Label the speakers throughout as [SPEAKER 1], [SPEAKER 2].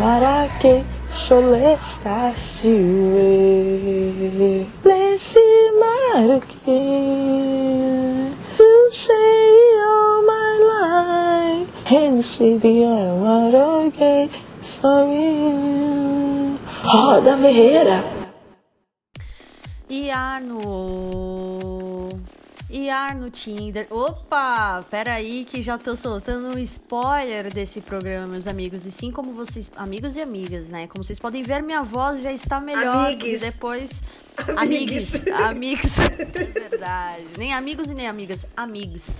[SPEAKER 1] marake solestashi Lesi marake To say all my life. Hensi dia marake Sorry Roda Ferreira
[SPEAKER 2] E Arno. Arno Tinder. Opa! Peraí que já tô soltando um spoiler desse programa, meus amigos. E sim, como vocês. Amigos e amigas, né? Como vocês podem ver, minha voz já está melhor.
[SPEAKER 3] Amigues.
[SPEAKER 2] E depois.
[SPEAKER 3] Amigues.
[SPEAKER 2] Amigos. É verdade. Nem amigos e nem amigas. Amigos.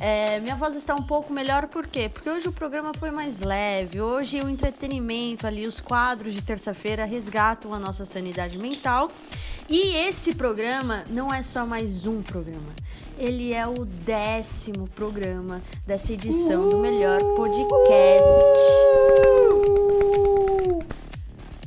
[SPEAKER 2] É, minha voz está um pouco melhor, por quê? Porque hoje o programa foi mais leve, hoje o entretenimento ali, os quadros de terça-feira resgatam a nossa sanidade mental. E esse programa não é só mais um programa, ele é o décimo programa dessa edição do melhor podcast.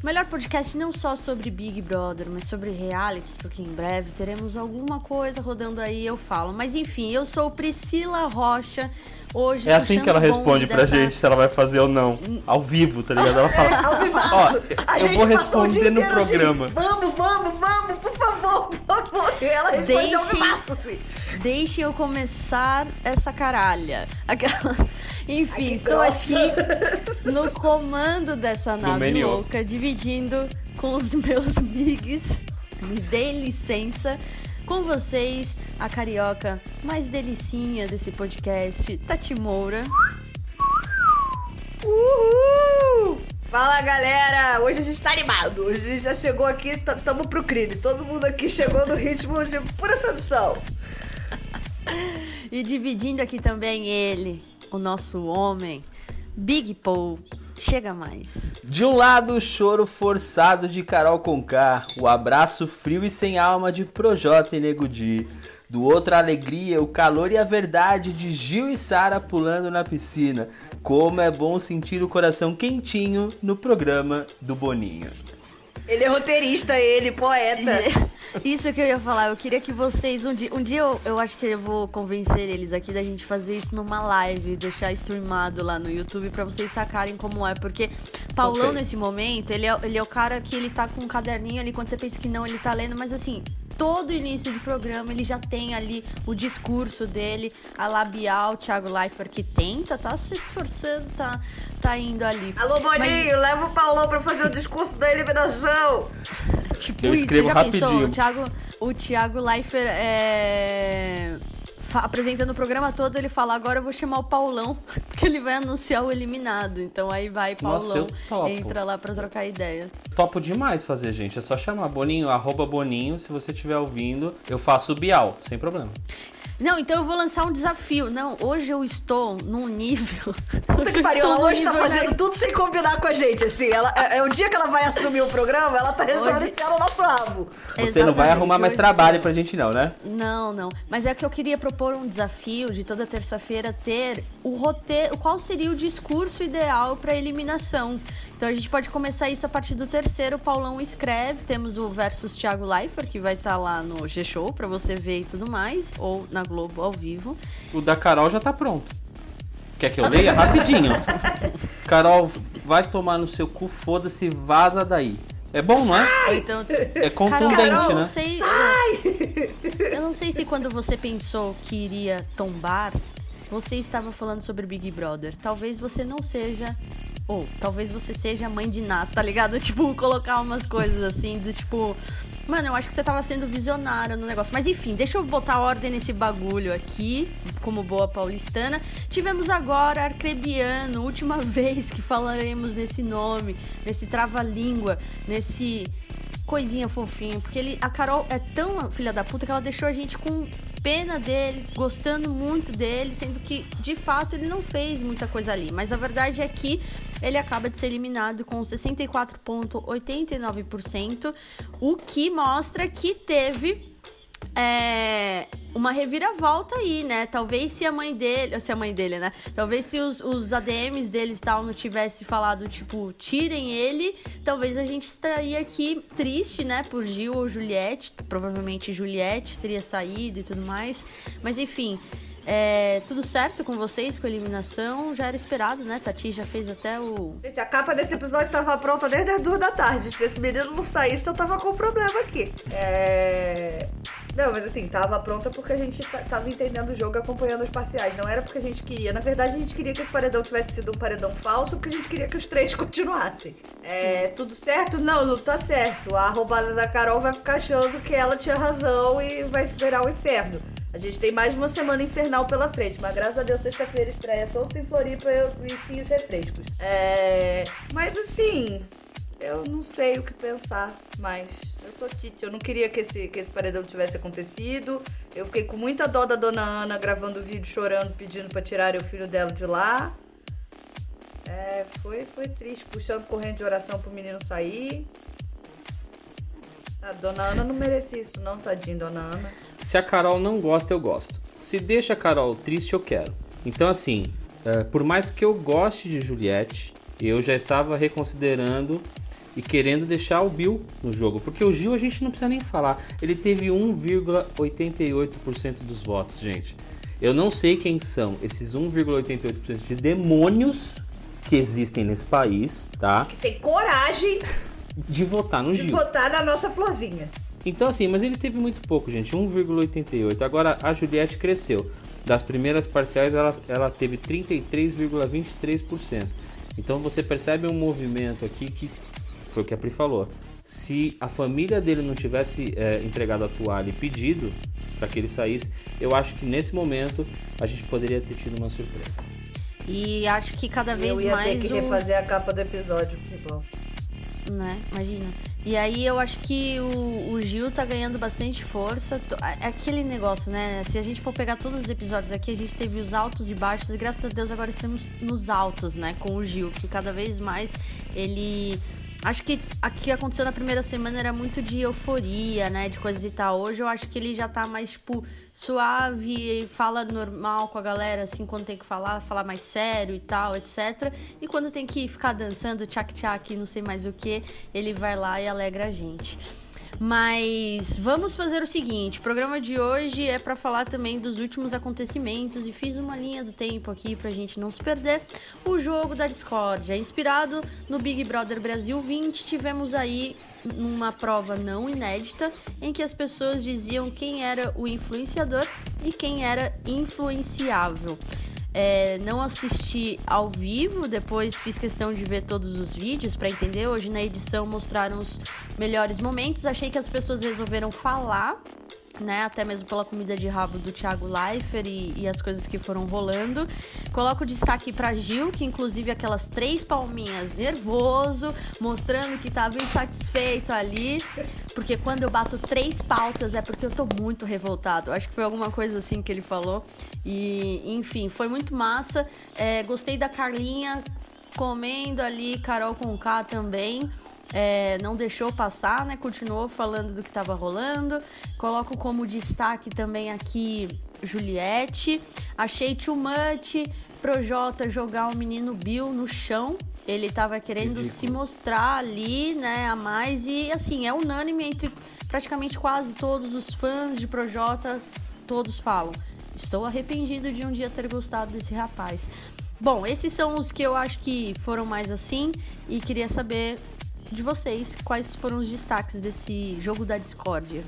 [SPEAKER 2] Melhor podcast não só sobre Big Brother, mas sobre realities, porque em breve teremos alguma coisa rodando aí, eu falo. Mas enfim, eu sou Priscila Rocha. Hoje
[SPEAKER 4] É assim que ela responde pra
[SPEAKER 2] dessa-
[SPEAKER 4] gente se ela vai fazer ou não. Ao vivo, tá ligado? Ela fala.
[SPEAKER 3] Ao vivaço.
[SPEAKER 4] Ó,
[SPEAKER 3] a
[SPEAKER 4] eu
[SPEAKER 3] gente
[SPEAKER 4] vou
[SPEAKER 3] passou o dia
[SPEAKER 4] responder no
[SPEAKER 3] assim,
[SPEAKER 4] programa.
[SPEAKER 3] vamos, vamos, vamos, por favor, por favor. E ela responde ao
[SPEAKER 2] Deixem-
[SPEAKER 3] vivaço, assim.
[SPEAKER 2] Deixem eu começar essa caralha. Aquela... Enfim,
[SPEAKER 3] Ai,
[SPEAKER 2] estou
[SPEAKER 3] grossa.
[SPEAKER 2] aqui no comando dessa nave louca, dividindo com os meus migs. Me deem licença. Com vocês, a carioca mais delicinha desse podcast, Tati Moura.
[SPEAKER 3] Uhul! Fala galera, hoje a gente tá animado. Hoje a gente já chegou aqui, tamo pro crime. Todo mundo aqui chegou no ritmo de pura sedução.
[SPEAKER 2] E dividindo aqui também ele, o nosso homem, Big Paul. Chega mais.
[SPEAKER 4] De um lado, o choro forçado de Carol Conká, o abraço frio e sem alma de Projota e Nego Di. Do outro, a alegria, o calor e a verdade de Gil e Sara pulando na piscina. Como é bom sentir o coração quentinho no programa do Boninho.
[SPEAKER 3] Ele é roteirista, ele, poeta.
[SPEAKER 2] Isso que eu ia falar, eu queria que vocês um dia, um dia eu, eu acho que eu vou convencer eles aqui da gente fazer isso numa live, deixar streamado lá no YouTube pra vocês sacarem como é, porque Paulão
[SPEAKER 4] Ok.
[SPEAKER 2] nesse momento, ele é, ele é o cara que ele tá com um caderninho ali quando você pensa que não, ele tá lendo, mas assim, todo início de programa ele já tem ali o discurso dele, a labial, Thiago Leifert que tenta, tá se esforçando, tá tá indo ali.
[SPEAKER 3] Alô, Boninho,
[SPEAKER 2] Mas-
[SPEAKER 3] leva o Paulão pra fazer o discurso da eliminação.
[SPEAKER 2] Tipo
[SPEAKER 4] Eu
[SPEAKER 2] isso,
[SPEAKER 4] escrevo
[SPEAKER 2] você já pensou?
[SPEAKER 4] rapidinho.
[SPEAKER 2] O Thiago, o Thiago Leifert é... apresentando o programa todo, ele fala, agora eu vou chamar o Paulão, porque ele vai anunciar o eliminado. Então aí vai,
[SPEAKER 4] Nossa,
[SPEAKER 2] Paulão,
[SPEAKER 4] eu topo.
[SPEAKER 2] entra lá pra trocar ideia.
[SPEAKER 4] Topo demais fazer, gente. É só chamar Boninho, arroba Boninho. Se você estiver ouvindo, eu faço o Bial, sem problema.
[SPEAKER 2] Não, então eu vou lançar um desafio. Não, hoje eu estou num nível...
[SPEAKER 3] Puta que
[SPEAKER 2] eu
[SPEAKER 3] pariu, ela hoje tá
[SPEAKER 2] nível
[SPEAKER 3] fazendo tudo sem combinar com a gente, assim. Ela, é, é o dia que ela vai assumir o programa, ela tá resolvendo
[SPEAKER 2] Hoje-
[SPEAKER 3] enfiar no nosso rabo.
[SPEAKER 4] Você não vai
[SPEAKER 2] Exatamente,
[SPEAKER 4] arrumar mais trabalho
[SPEAKER 2] sim.
[SPEAKER 4] pra gente, não, né?
[SPEAKER 2] Não, não. Mas é que eu queria propor um desafio de toda terça-feira ter o roteiro, qual seria o discurso ideal para eliminação. Então a gente pode começar isso a partir do terceiro. O Paulão escreve, temos o versus Thiago Leifert, que vai estar lá no G-Show para você ver e tudo mais, ou na Globo ao vivo.
[SPEAKER 4] O da Carol já tá pronto. Quer que eu leia? Rapidinho. Carol, vai tomar no seu cu, foda-se, vaza daí. É bom, não é?
[SPEAKER 2] Então,
[SPEAKER 4] É contundente,
[SPEAKER 2] Carol, eu
[SPEAKER 4] né?
[SPEAKER 2] não sei, eu não sei se quando você pensou que iria tombar, você estava falando sobre Big Brother. Talvez você não seja. Ou talvez você seja mãe de Nath, tá ligado? Tipo, colocar umas coisas assim, do tipo. Mano, eu acho que você tava sendo visionária no negócio. Mas enfim, deixa eu botar ordem nesse bagulho aqui, como boa paulistana. Tivemos agora Arcrebiano, última vez que falaremos nesse nome, nesse trava-língua, nesse coisinha fofinho, porque ele, a Carol é tão filha da puta que ela deixou a gente com pena dele, gostando muito dele, sendo que de fato ele não fez muita coisa ali. Mas a verdade é que ele acaba de ser eliminado com 64,89%, o que mostra que teve é, uma reviravolta aí, né? Talvez se a mãe dele, se a mãe dele, né? Talvez se os, os ADMs deles tal não tivesse falado, tipo, tirem ele, talvez a gente estaria aqui triste, né? Por Gil ou Juliette. Provavelmente Juliette teria saído e tudo mais. Mas enfim. É, tudo certo com vocês, com a eliminação? Já era esperado, né? Tati já fez até o.
[SPEAKER 3] Gente, a capa desse episódio estava pronta desde as duas da tarde. Se esse menino não saísse, eu tava com problema aqui. É. Não, mas assim, tava pronta porque a gente tava entendendo o jogo acompanhando os parciais. Não era porque a gente queria. Na verdade, a gente queria que esse paredão tivesse sido um paredão falso, porque a gente queria que os três continuassem. É, tudo certo? Não, não tá certo. A roubada da Carol vai ficar achando que ela tinha razão e vai virar o inferno. A gente tem mais uma semana infernal pela frente, mas graças a Deus, sexta-feira estreia Soltos em Floripa e enfim os refrescos. É... Mas assim, eu não sei o que pensar mais. Eu tô tite, eu não queria que esse, que esse paredão tivesse acontecido. Eu fiquei com muita dó da dona Ana gravando vídeo chorando, pedindo para tirar o filho dela de lá. É, foi, foi triste, puxando corrente de oração pro menino sair. A dona Ana não merecia isso, não, tadinho, dona Ana.
[SPEAKER 5] Se a Carol não gosta, eu gosto. Se deixa a Carol triste, eu quero. Então, assim, é, por mais que eu goste de Juliette, eu já estava reconsiderando e querendo deixar o Bill no jogo. Porque o Gil a gente não precisa nem falar. Ele teve 1,88% dos votos, gente. Eu não sei quem são esses 1,88% de demônios que existem nesse país, tá?
[SPEAKER 3] Que tem coragem
[SPEAKER 5] de votar no
[SPEAKER 3] de
[SPEAKER 5] Gil.
[SPEAKER 3] De votar na nossa florzinha.
[SPEAKER 5] Então, assim, mas ele teve muito pouco, gente, 1,88. Agora a Juliette cresceu. Das primeiras parciais, ela, ela teve 33,23%. Então você percebe um movimento aqui que foi o que a Pri falou. Se a família dele não tivesse é, entregado a toalha e pedido para que ele saísse, eu acho que nesse momento a gente poderia ter tido uma surpresa.
[SPEAKER 2] E acho que cada vez mais. Eu ia
[SPEAKER 3] mais ter que o... refazer a capa do episódio, que bosta
[SPEAKER 2] né? Imagina. E aí eu acho que o, o, Gil tá ganhando bastante força. Aquele negócio, né? Se a gente for pegar todos os episódios aqui, a gente teve os altos e baixos. E graças a Deus agora estamos nos altos, né? Com o Gil, que cada vez mais ele Acho que o que aconteceu na primeira semana era muito de euforia, né? De coisas e tal. Hoje eu acho que ele já tá mais, tipo, suave, fala normal com a galera, assim, quando tem que falar, falar mais sério e tal, etc. E quando tem que ficar dançando tchac-tchac, não sei mais o que, ele vai lá e alegra a gente. Mas vamos fazer o seguinte: o programa de hoje é para falar também dos últimos acontecimentos e fiz uma linha do tempo aqui pra gente não se perder. O jogo da Discord é inspirado no Big Brother Brasil 20. Tivemos aí uma prova não inédita em que as pessoas diziam quem era o influenciador e quem era influenciável. É, não assisti ao vivo, depois fiz questão de ver todos os vídeos para entender. Hoje na edição mostraram os melhores momentos. Achei que as pessoas resolveram falar né? Até mesmo pela comida de rabo do Thiago Leifert e, e as coisas que foram rolando. Coloco destaque para Gil, que inclusive aquelas três palminhas nervoso, mostrando que tava insatisfeito ali. Porque quando eu bato três pautas é porque eu tô muito revoltado. Acho que foi alguma coisa assim que ele falou. E, enfim, foi muito massa. É, gostei da Carlinha comendo ali, Carol com K também é, não deixou passar, né? Continuou falando do que estava rolando. Coloco como destaque também aqui Juliette. Achei too much Projota jogar o menino Bill no chão. Ele estava querendo Ridículo. se mostrar ali, né, a mais. E assim, é unânime entre praticamente quase todos os fãs de Projota. Todos falam. Estou arrependido de um dia ter gostado desse rapaz. Bom, esses são os que eu acho que foram mais assim. E queria saber de vocês quais foram os destaques desse jogo da discórdia.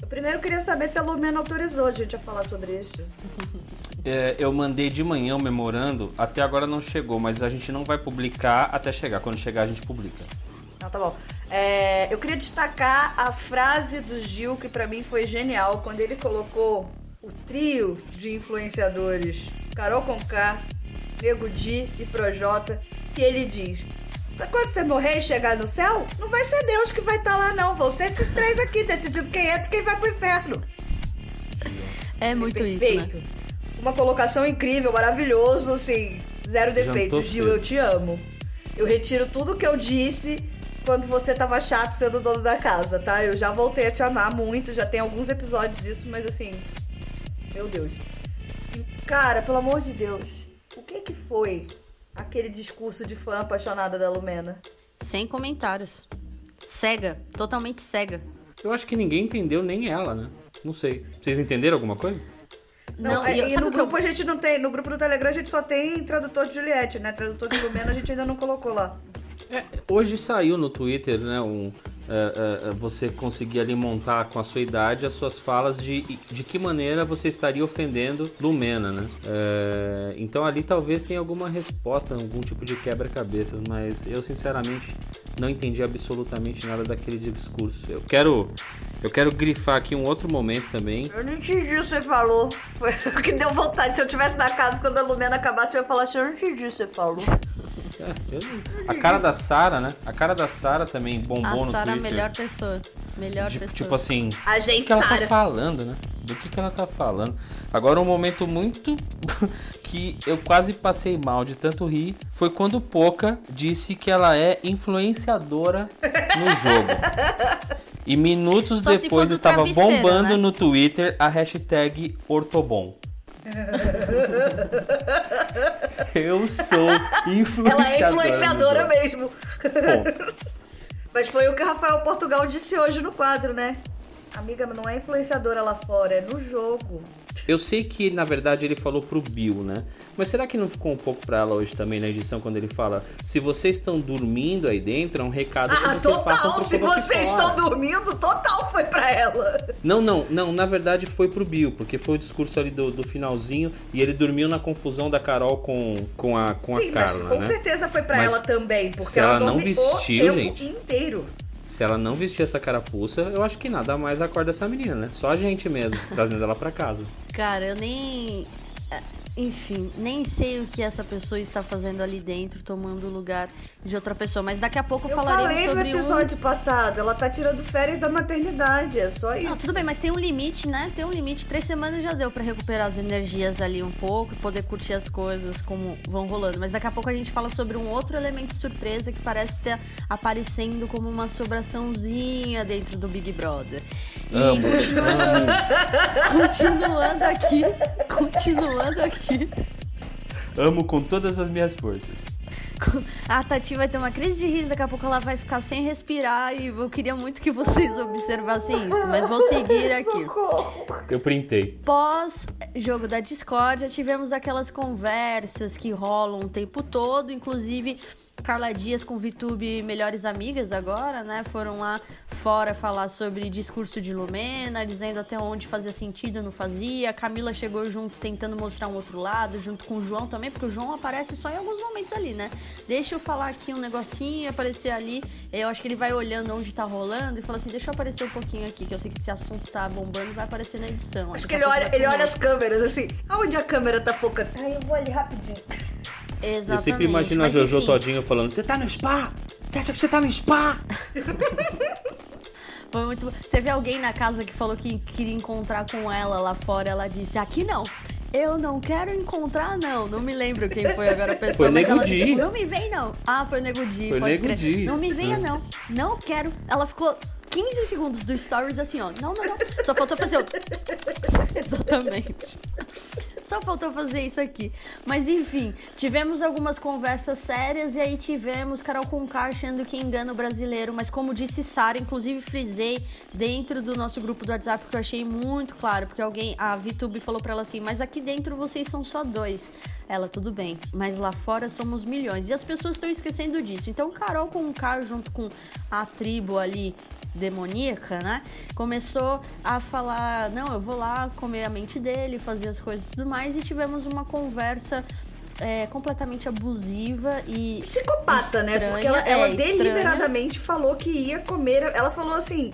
[SPEAKER 3] Eu primeiro queria saber se a Lumena autorizou a gente a falar sobre isso.
[SPEAKER 5] É, eu mandei de manhã o memorando, até agora não chegou, mas a gente não vai publicar até chegar. Quando chegar, a gente publica.
[SPEAKER 3] Não, tá bom. É, eu queria destacar a frase do Gil, que para mim foi genial, quando ele colocou o trio de influenciadores Carol Conká, Nego Di e Projota, que ele diz: quando você morrer e chegar no céu, não vai ser Deus que vai estar tá lá, não. Vão ser esses três aqui, decidindo quem entra e quem vai pro inferno.
[SPEAKER 2] É muito
[SPEAKER 3] é
[SPEAKER 2] isso, né?
[SPEAKER 3] Uma colocação incrível, maravilhoso, assim, zero defeito. Gil, eu te amo. Eu retiro tudo que eu disse quando você tava chato sendo dono da casa, tá? Eu já voltei a te amar muito, já tem alguns episódios disso, mas assim, meu Deus. Cara, pelo amor de Deus, o que que foi aquele discurso de fã apaixonada da Lumena?
[SPEAKER 2] Sem comentários. Cega, totalmente cega.
[SPEAKER 5] Eu acho que ninguém entendeu, nem ela, né? Não sei. Vocês entenderam alguma coisa?
[SPEAKER 3] Não,
[SPEAKER 2] Não,
[SPEAKER 3] é,
[SPEAKER 2] e eu-
[SPEAKER 3] e no
[SPEAKER 2] o que eu-
[SPEAKER 3] grupo a gente não tem. No grupo do Telegram a gente só tem tradutor de Juliette, né? Tradutor de Lumena a gente ainda não colocou lá.
[SPEAKER 5] É, hoje saiu no Twitter, né, um, é, é, é, você conseguir ali montar com a sua idade as suas falas de, de que maneira você estaria ofendendo Lumena, né? É, então ali talvez tenha alguma resposta, algum tipo de quebra-cabeça, mas eu sinceramente não entendi absolutamente nada daquele discurso. Eu quero, eu quero grifar aqui um outro momento também.
[SPEAKER 3] Eu não entendi o que você falou. Foi o que deu vontade. Se eu tivesse na casa quando a Lumena acabasse, eu ia falar assim: eu não entendi o que você falou.
[SPEAKER 5] A cara da Sara, né? A cara da Sara também bombou
[SPEAKER 2] A
[SPEAKER 5] no
[SPEAKER 2] Sara é a
[SPEAKER 5] Twitter.
[SPEAKER 2] melhor pessoa. Melhor
[SPEAKER 5] De-
[SPEAKER 2] pessoa.
[SPEAKER 5] tipo assim,
[SPEAKER 3] A
[SPEAKER 5] do
[SPEAKER 3] gente,
[SPEAKER 5] que ela tá
[SPEAKER 3] Sara.
[SPEAKER 5] falando, né? Do que, que ela tá falando. Agora, um momento muito que eu quase passei mal de tanto rir foi quando o Poca disse que ela é influenciadora no jogo. E minutos
[SPEAKER 2] Só
[SPEAKER 5] depois
[SPEAKER 2] do
[SPEAKER 5] estava bombando
[SPEAKER 2] né?
[SPEAKER 5] no Twitter a hashtag Ortobon. Eu sou influenciadora.
[SPEAKER 3] Ela é influenciadora mesmo.
[SPEAKER 5] Ponto.
[SPEAKER 3] Mas foi o que Rafael Portugal disse hoje no quadro, né? Amiga, não é influenciadora lá fora, é no jogo.
[SPEAKER 5] Eu sei que, na verdade, ele falou pro Bill, né? Mas será que não ficou um pouco pra ela hoje também na edição, quando ele fala se vocês estão dormindo aí dentro, é um recado que
[SPEAKER 3] Ah,
[SPEAKER 5] vocês passam
[SPEAKER 3] total!
[SPEAKER 5] pro
[SPEAKER 3] Se vocês estão dormindo, total foi pra ela.
[SPEAKER 5] Não, não, não, na verdade foi pro Bill, porque foi o discurso ali do, do finalzinho e ele dormiu na confusão da Carol com, com a, com
[SPEAKER 3] Sim,
[SPEAKER 5] a Carla,
[SPEAKER 3] mas com
[SPEAKER 5] né?
[SPEAKER 3] certeza foi pra
[SPEAKER 5] Mas
[SPEAKER 3] ela também, porque
[SPEAKER 5] ela
[SPEAKER 3] ela
[SPEAKER 5] não vestiu,
[SPEAKER 3] o tempo
[SPEAKER 5] gente.
[SPEAKER 3] inteiro.
[SPEAKER 5] Se ela não vestir essa carapuça, eu acho que nada mais acorda essa menina, né? Só a gente mesmo, trazendo ela pra casa.
[SPEAKER 2] Cara, eu nem. Enfim, nem sei o que essa pessoa está fazendo ali dentro, tomando o lugar de outra pessoa. Mas daqui a pouco
[SPEAKER 3] Eu
[SPEAKER 2] falaremos
[SPEAKER 3] falei no
[SPEAKER 2] sobre um.
[SPEAKER 3] episódio passado, ela tá tirando férias da maternidade, é só isso.
[SPEAKER 2] Não, tudo bem, mas tem um limite, né? Tem um limite. Três semanas já deu pra recuperar as energias ali um pouco e poder curtir as coisas como vão rolando. Mas daqui a pouco a gente fala sobre um outro elemento surpresa que parece ter aparecendo como uma sobraçãozinha dentro do Big Brother. E
[SPEAKER 5] Amo,
[SPEAKER 2] continuando aqui, continuando aqui.
[SPEAKER 5] Amo com todas as minhas forças.
[SPEAKER 2] A Tati vai ter uma crise de riso, daqui a pouco ela vai ficar sem respirar e eu queria muito que vocês observassem isso, mas vou seguir aqui.
[SPEAKER 5] Eu printei.
[SPEAKER 2] Pós jogo da discórdia, tivemos aquelas conversas que rolam o tempo todo, inclusive Carla Dias com Vitube melhores amigas agora, né? Foram lá fora falar sobre discurso de Lumena, dizendo até onde fazia sentido, não fazia. Camila chegou junto tentando mostrar um outro lado, junto com o João também, porque o João aparece só em alguns momentos ali, né? Deixa eu falar aqui um negocinho, aparecer ali. Eu acho que ele vai olhando onde tá rolando e fala assim: deixa eu aparecer um pouquinho aqui, que eu sei que esse assunto tá bombando e vai aparecer na edição.
[SPEAKER 3] Acho
[SPEAKER 2] Daqui
[SPEAKER 3] que
[SPEAKER 2] a
[SPEAKER 3] ele olha, ele olha as câmeras assim. Aonde a câmera tá focando? Aí eu vou ali rapidinho.
[SPEAKER 2] Exatamente.
[SPEAKER 5] Eu sempre imagino a Jojo
[SPEAKER 2] enfim,
[SPEAKER 5] todinha falando: Você tá no spa? Você acha que você tá no spa?
[SPEAKER 2] Foi muito... Teve alguém na casa que falou que queria encontrar com ela lá fora. Ela disse: Aqui não. Eu não quero encontrar, não. Não me lembro quem foi agora a pessoa.
[SPEAKER 5] Foi Nego Di.
[SPEAKER 2] disse, Não me vem, não. Ah, foi o Nego Di.
[SPEAKER 5] Foi Nego
[SPEAKER 2] crer.
[SPEAKER 5] Di.
[SPEAKER 2] Não me venha,
[SPEAKER 5] É.
[SPEAKER 2] não. Não quero. Ela ficou 15 segundos do stories assim, ó. Não, não, não. Só faltou fazer o. Exatamente. Só faltou fazer isso aqui. Mas enfim, tivemos algumas conversas sérias e aí tivemos Carol Conká achando que engana o brasileiro. Mas como disse Sara, inclusive frisei dentro do nosso grupo do WhatsApp que eu achei muito claro. Porque alguém, a VTube falou pra ela assim: Mas aqui dentro vocês são só dois. Ela, tudo bem, mas lá fora somos milhões. E as pessoas estão esquecendo disso. Então, Carol Conká, junto com a tribo ali demoníaca, né? Começou a falar, não, eu vou lá comer a mente dele, fazer as coisas e tudo mais, e tivemos uma conversa é, completamente abusiva e
[SPEAKER 3] Psicopata, né?
[SPEAKER 2] estranha,
[SPEAKER 3] Porque ela,
[SPEAKER 2] é,
[SPEAKER 3] ela
[SPEAKER 2] estranha.
[SPEAKER 3] deliberadamente falou que ia comer. Ela falou assim: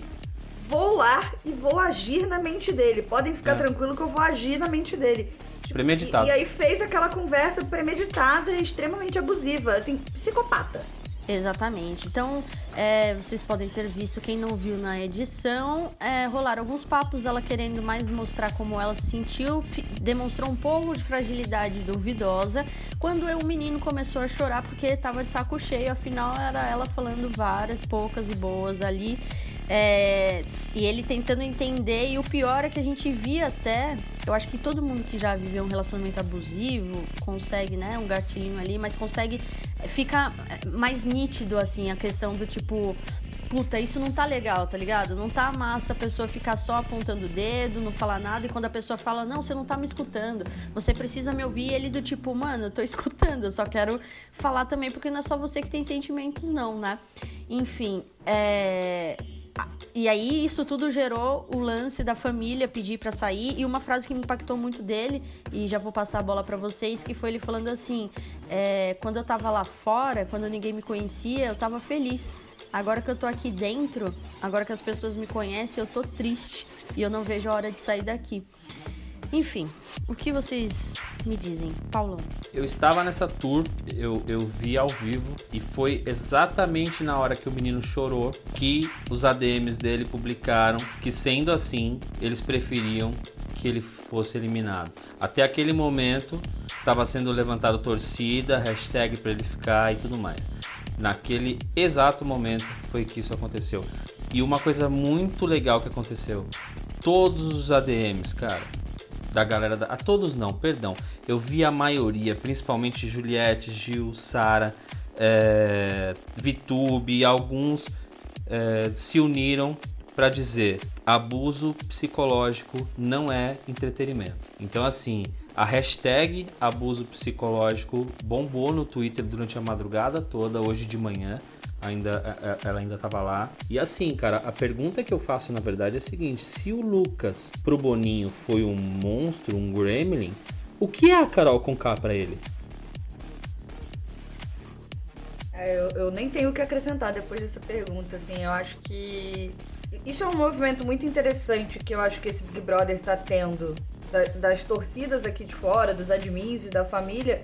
[SPEAKER 3] vou lá e vou agir na mente dele. Podem ficar
[SPEAKER 5] É.
[SPEAKER 3] tranquilo que eu vou agir na mente dele. Tipo,
[SPEAKER 5] Premeditado.
[SPEAKER 3] E, e aí fez aquela conversa premeditada e extremamente abusiva. Assim, psicopata.
[SPEAKER 2] Exatamente. Então, é, vocês podem ter visto, quem não viu na edição, é, rolaram alguns papos, ela querendo mais mostrar como ela se sentiu, demonstrou um pouco de fragilidade duvidosa, quando o menino começou a chorar porque tava de saco cheio, afinal era ela falando várias, poucas e boas ali. É, e ele tentando entender, e o pior é que a gente via até, eu acho que todo mundo que já viveu um relacionamento abusivo consegue, né, um gatilhinho ali, mas consegue, fica mais nítido, assim, a questão do tipo, puta, isso não tá legal, tá ligado? Não tá massa a pessoa ficar só apontando o dedo, não falar nada, e quando a pessoa fala, não, você não tá me escutando, você precisa me ouvir, ele do tipo, mano, eu tô escutando, eu só quero falar também, porque não é só você que tem sentimentos, não, né? Enfim, é. E aí isso tudo gerou o lance da família pedir para sair e uma frase que me impactou muito dele e já vou passar a bola para vocês que foi ele falando assim, é, quando eu tava lá fora, quando ninguém me conhecia, eu tava feliz. Agora que eu tô aqui dentro, agora que as pessoas me conhecem, eu tô triste e eu não vejo a hora de sair daqui. Enfim, o que vocês me dizem, Paulão?
[SPEAKER 5] Eu estava nessa tour, eu, eu vi ao vivo e foi exatamente na hora que o menino chorou que os ADMs dele publicaram que, sendo assim, eles preferiam que ele fosse eliminado. Até aquele momento estava sendo levantado torcida, hashtag para ele ficar e tudo mais. Naquele exato momento foi que isso aconteceu. E uma coisa muito legal que aconteceu: todos os ADMs, cara, da galera da. A todos não, perdão. Eu vi a maioria, principalmente Juliette, Gil, Sara, é, Vitube, alguns é, se uniram para dizer abuso psicológico não é entretenimento. Então assim, a hashtag abuso psicológico bombou no Twitter durante a madrugada toda, hoje de manhã ainda é, é, ela ainda estava lá. E assim, cara, a pergunta que eu faço na verdade é a seguinte: se o Lucas pro Boninho foi um monstro, um gremlin, o que é a Carol com K para ele?
[SPEAKER 3] É, eu, eu, nem tenho o que acrescentar depois dessa pergunta, assim, eu acho que isso é um movimento muito interessante que eu acho que esse Big Brother tá tendo das torcidas aqui de fora, dos admins e da família,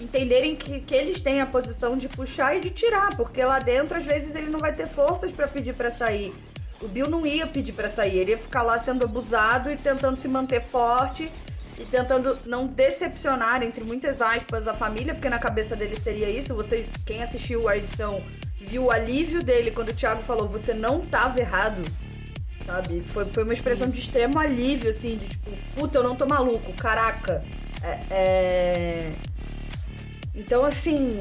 [SPEAKER 3] entenderem que, que eles têm a posição de puxar e de tirar, porque lá dentro às vezes ele não vai ter forças para pedir para sair. O Bill não ia pedir para sair, ele ia ficar lá sendo abusado e tentando se manter forte e tentando não decepcionar, entre muitas aspas, a família, porque na cabeça dele seria isso. Você, quem assistiu a edição, viu o alívio dele quando o Thiago falou: Você não tava errado, sabe? Foi, foi uma expressão de extremo alívio, assim, de tipo, puta, eu não tô maluco, caraca. É, é... Então, assim.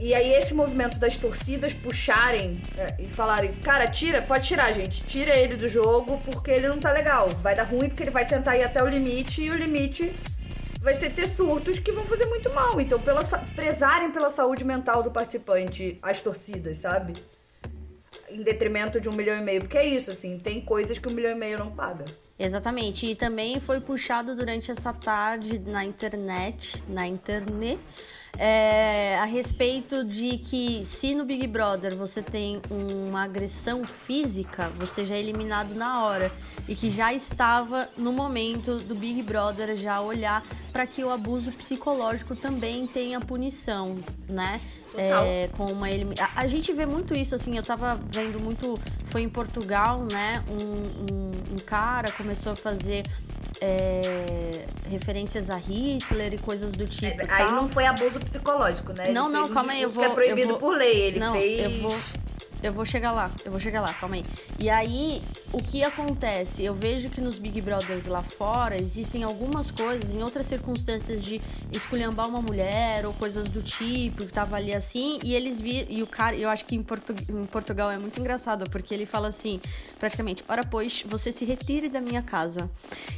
[SPEAKER 3] E aí, esse movimento das torcidas puxarem é, e falarem: cara, tira, pode tirar, gente, tira ele do jogo porque ele não tá legal. Vai dar ruim porque ele vai tentar ir até o limite e o limite vai ser ter surtos que vão fazer muito mal. Então, pela, prezarem pela saúde mental do participante, as torcidas, sabe? Em detrimento de um milhão e meio. Porque é isso, assim, tem coisas que um milhão e meio não paga.
[SPEAKER 2] Exatamente. E também foi puxado durante essa tarde na internet, na internet, é, a respeito de que se no Big Brother você tem uma agressão física, você já é eliminado na hora. E que já estava no momento do Big Brother já olhar para que o abuso psicológico também tenha punição, né? É, com uma a, a, gente vê muito isso, assim, eu tava vendo muito. Foi em Portugal, né? um, um, um cara começou a fazer é, referências a Hitler e coisas do tipo. É,
[SPEAKER 3] aí não foi abuso psicológico, né?
[SPEAKER 2] Ele não, não, calma aí, eu vou. Que
[SPEAKER 3] é proibido
[SPEAKER 2] vou,
[SPEAKER 3] por lei. Ele
[SPEAKER 2] não,
[SPEAKER 3] fez.
[SPEAKER 2] Eu vou, eu vou chegar lá, eu vou chegar lá, calma aí. E aí, o que acontece? Eu vejo que nos Big Brothers lá fora existem algumas coisas, em outras circunstâncias de esculhambar uma mulher ou coisas do tipo, que tava ali assim, e eles viram. E o cara, eu acho que em, Portu, em Portugal é muito engraçado, porque ele fala assim, praticamente, ora pois, você se retire da minha casa.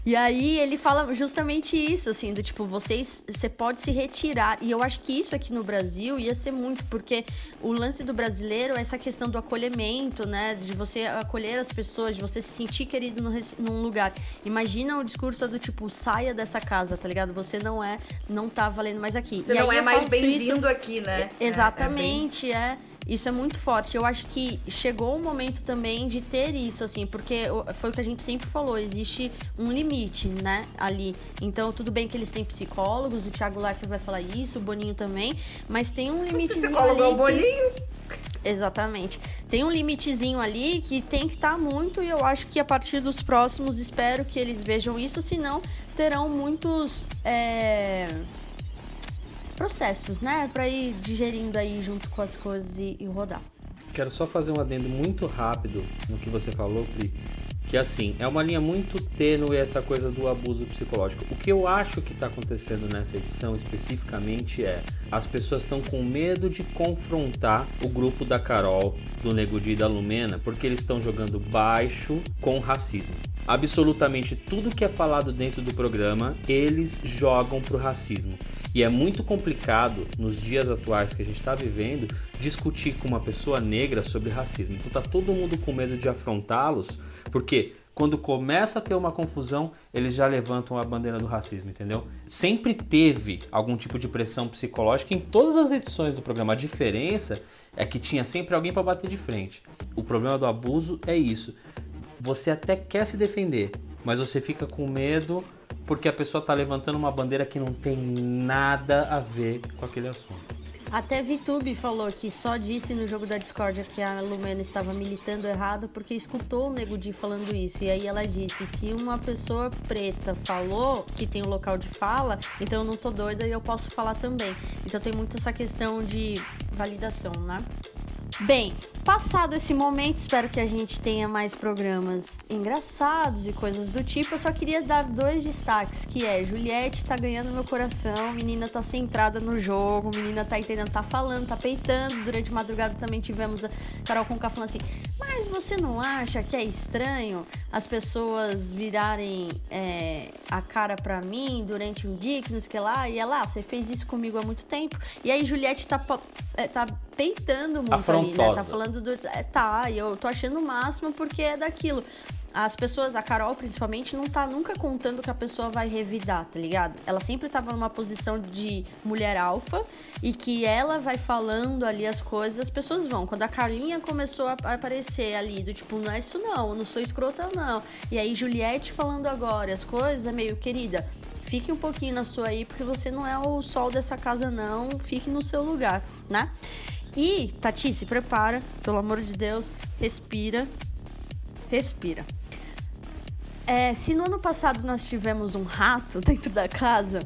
[SPEAKER 2] E aí ele fala justamente isso, assim, do tipo, vocês, você pode se retirar. E eu acho que isso aqui no Brasil ia ser muito, porque o lance do brasileiro é essa questão do do acolhimento, né? De você acolher as pessoas, de você se sentir querido no, num lugar. Imagina o discurso do tipo, saia dessa casa, tá ligado? Você não é, não tá valendo mais aqui.
[SPEAKER 3] Você e não é mais bem-vindo aqui, né?
[SPEAKER 2] Exatamente, é, é, é. Isso é muito forte. Eu acho que chegou o momento também de ter isso, assim, porque foi o que a gente sempre falou, existe um limite, né, ali. Então, tudo bem que eles têm psicólogos, o Thiago Life vai falar isso, o Boninho também, mas tem um limite.
[SPEAKER 3] Psicólogo é o Boninho?
[SPEAKER 2] Exatamente. Tem um limitezinho ali que tem que estar tá muito, e eu acho que a partir dos próximos espero que eles vejam isso, senão terão muitos é, processos, né? Pra ir digerindo aí junto com as coisas e, e, rodar.
[SPEAKER 5] Quero só fazer um adendo muito rápido no que você falou, Pri. Que assim, é uma linha muito tênue essa coisa do abuso psicológico. O que eu acho que está acontecendo nessa edição especificamente é as pessoas estão com medo de confrontar o grupo da Carol, do Nego Di e da Lumena, porque eles estão jogando baixo com racismo. Absolutamente tudo que é falado dentro do programa, eles jogam pro racismo. E é muito complicado, nos dias atuais que a gente está vivendo, discutir com uma pessoa negra sobre racismo. Então tá todo mundo com medo de afrontá-los, porque quando começa a ter uma confusão, eles já levantam a bandeira do racismo, entendeu? Sempre teve algum tipo de pressão psicológica em todas as edições do programa. A diferença é que tinha sempre alguém para bater de frente. O problema do abuso é isso. Você até quer se defender, mas você fica com medo porque a pessoa está levantando uma bandeira que não tem nada a ver com aquele assunto.
[SPEAKER 2] Até VTube falou que só disse no jogo da Discord que a Lumena estava militando errado porque escutou o Nego Di falando isso. E aí ela disse: se uma pessoa preta falou que tem um local de fala, então eu não tô doida e eu posso falar também. Então tem muito essa questão de validação, né? Bem, passado esse momento, espero que a gente tenha mais programas engraçados e coisas do tipo. Eu só queria dar dois destaques, que é Juliette tá ganhando meu coração, menina tá centrada no jogo, menina tá entendendo, tá falando, tá peitando. Durante madrugada também tivemos a Carol Conká falando assim, mas você não acha que é estranho as pessoas virarem é, a cara para mim durante um dia, que não sei o que lá, e ela, ah, você fez isso comigo há muito tempo. E aí Juliette tá, é, tá peitando muito ali, né? Tá falando do. É, tá, eu tô achando o máximo porque é daquilo. As pessoas, a Carol principalmente, não tá nunca contando que a pessoa vai revidar, tá ligado? Ela sempre tava numa posição de mulher alfa e que ela vai falando ali as coisas, as pessoas vão. Quando a Carlinha começou a aparecer ali, do tipo, não é isso não, não sou escrota não. E aí Juliette falando agora as coisas, meio, querida, fique um pouquinho na sua aí, porque você não é o sol dessa casa não, fique no seu lugar, né? E, Tati, se prepara, pelo amor de Deus, respira. Respira. É, se no ano passado nós tivemos um rato dentro da casa,